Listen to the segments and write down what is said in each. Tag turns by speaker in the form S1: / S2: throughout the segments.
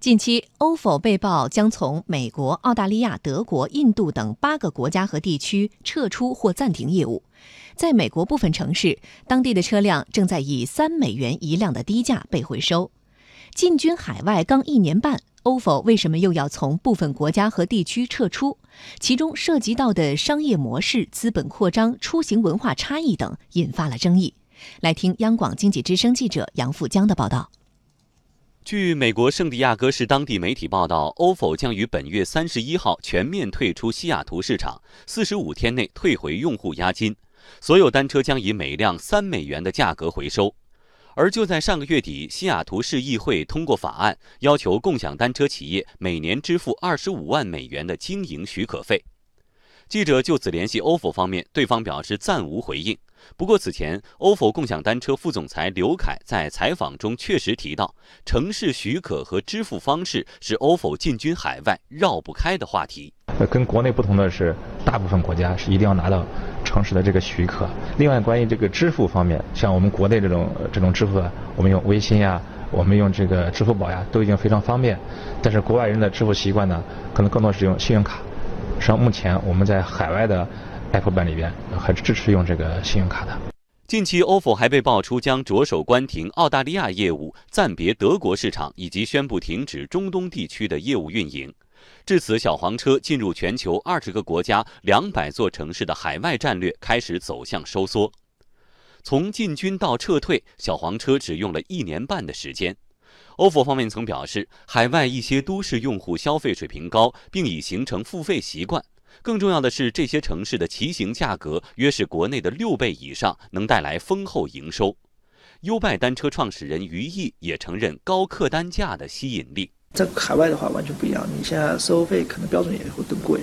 S1: 近期，ofo 被曝将从美国、澳大利亚、德国、印度等八个国家和地区撤出或暂停业务。在美国部分城市，当地的车辆正在以三美元一辆的低价被回收。进军海外刚一年半，ofo 为什么又要从部分国家和地区撤出？其中涉及到的商业模式、资本扩张、出行文化差异等，引发了争议。来听央广经济之声记者杨富江的报道。
S2: 据美国圣地亚哥市当地媒体报道，ofo 将于本月三十一号全面退出西雅图市场，四十五天内退回用户押金，所有单车将以每辆三美元的价格回收。而就在上个月底，西雅图市议会通过法案，要求共享单车企业每年支付二十五万美元的经营许可费。记者就此联系 ofo 方面，对方表示暂无回应。不过此前，ofo 共享单车副总裁刘凯在采访中确实提到，城市许可和支付方式是 ofo 进军海外绕不开的话题。
S3: 呃，跟国内不同的是，大部分国家是一定要拿到城市的这个许可。另外，关于这个支付方面，像我们国内这种这种支付啊，我们用微信呀，我们用这个支付宝呀，都已经非常方便。但是国外人的支付习惯呢，可能更多是用信用卡。实际上，目前我们在海外的 Apple 版里边还是支持用这个信用卡的。
S2: 近期，ofo 还被爆出将着手关停澳大利亚业务、暂别德国市场，以及宣布停止中东地区的业务运营。至此，小黄车进入全球二十个国家、两百座城市的海外战略开始走向收缩。从进军到撤退，小黄车只用了一年半的时间。ofo 方面曾表示，海外一些都市用户消费水平高，并已形成付费习惯。更重要的是，这些城市的骑行价格约是国内的六倍以上，能带来丰厚营收。优拜单车创始人于毅也承认高客单价的吸引力。
S4: 在海外的话完全不一样，你现在收费可能标准也会更贵，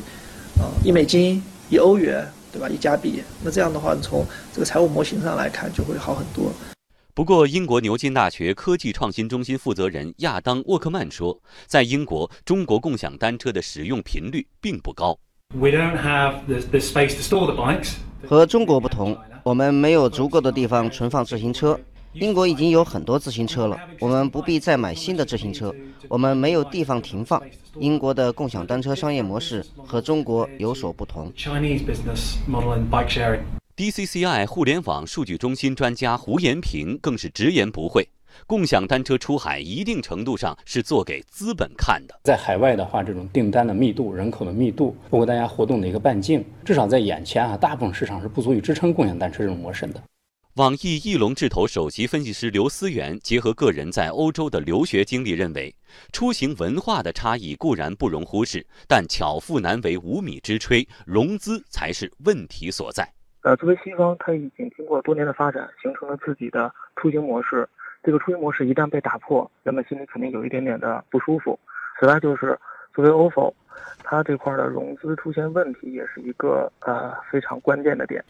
S4: 啊，一美金、一欧元，对吧？一加币，那这样的话，从这个财务模型上来看，就会好很多。
S2: 不过，英国牛津大学科技创新中心负责人亚当沃克曼说，在英国，中国共享单车的使用频率并不高。
S5: 和中国不同，我们没有足够的地方存放自行车。英国已经有很多自行车了，我们不必再买新的自行车。我们没有地方停放。英国的共享单车商业模式和中国有所不同。
S2: DCCI 互联网数据中心专家胡延平更是直言不讳：共享单车出海，一定程度上是做给资本看的。
S6: 在海外的话，这种订单的密度、人口的密度，包括大家活动的一个半径，至少在眼前啊，大部分市场是不足以支撑共享单车这种模式的。
S2: 网易翼龙智投首席分析师刘思源结合个人在欧洲的留学经历，认为出行文化的差异固然不容忽视，但巧妇难为无米之炊，融资才是问题所在。
S7: 呃，作为西方，它已经经过多年的发展，形成了自己的出行模式。这个出行模式一旦被打破，人们心里肯定有一点点的不舒服。此外，就是作为 ofo，它这块的融资出现问题，也是一个呃非常关键的点。